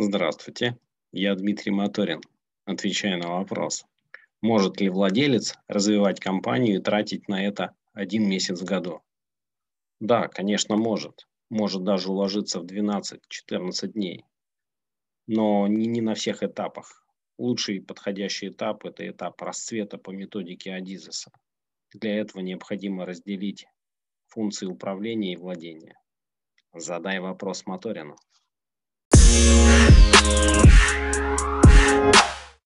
Здравствуйте, я Дмитрий Моторин. Отвечаю на вопрос. Может ли владелец развивать компанию и тратить на это один месяц в году? Да, конечно, может. Может даже уложиться в 12-14 дней. Но не, не на всех этапах. Лучший подходящий этап – это этап расцвета по методике Адизеса. Для этого необходимо разделить функции управления и владения. Задай вопрос Моторину.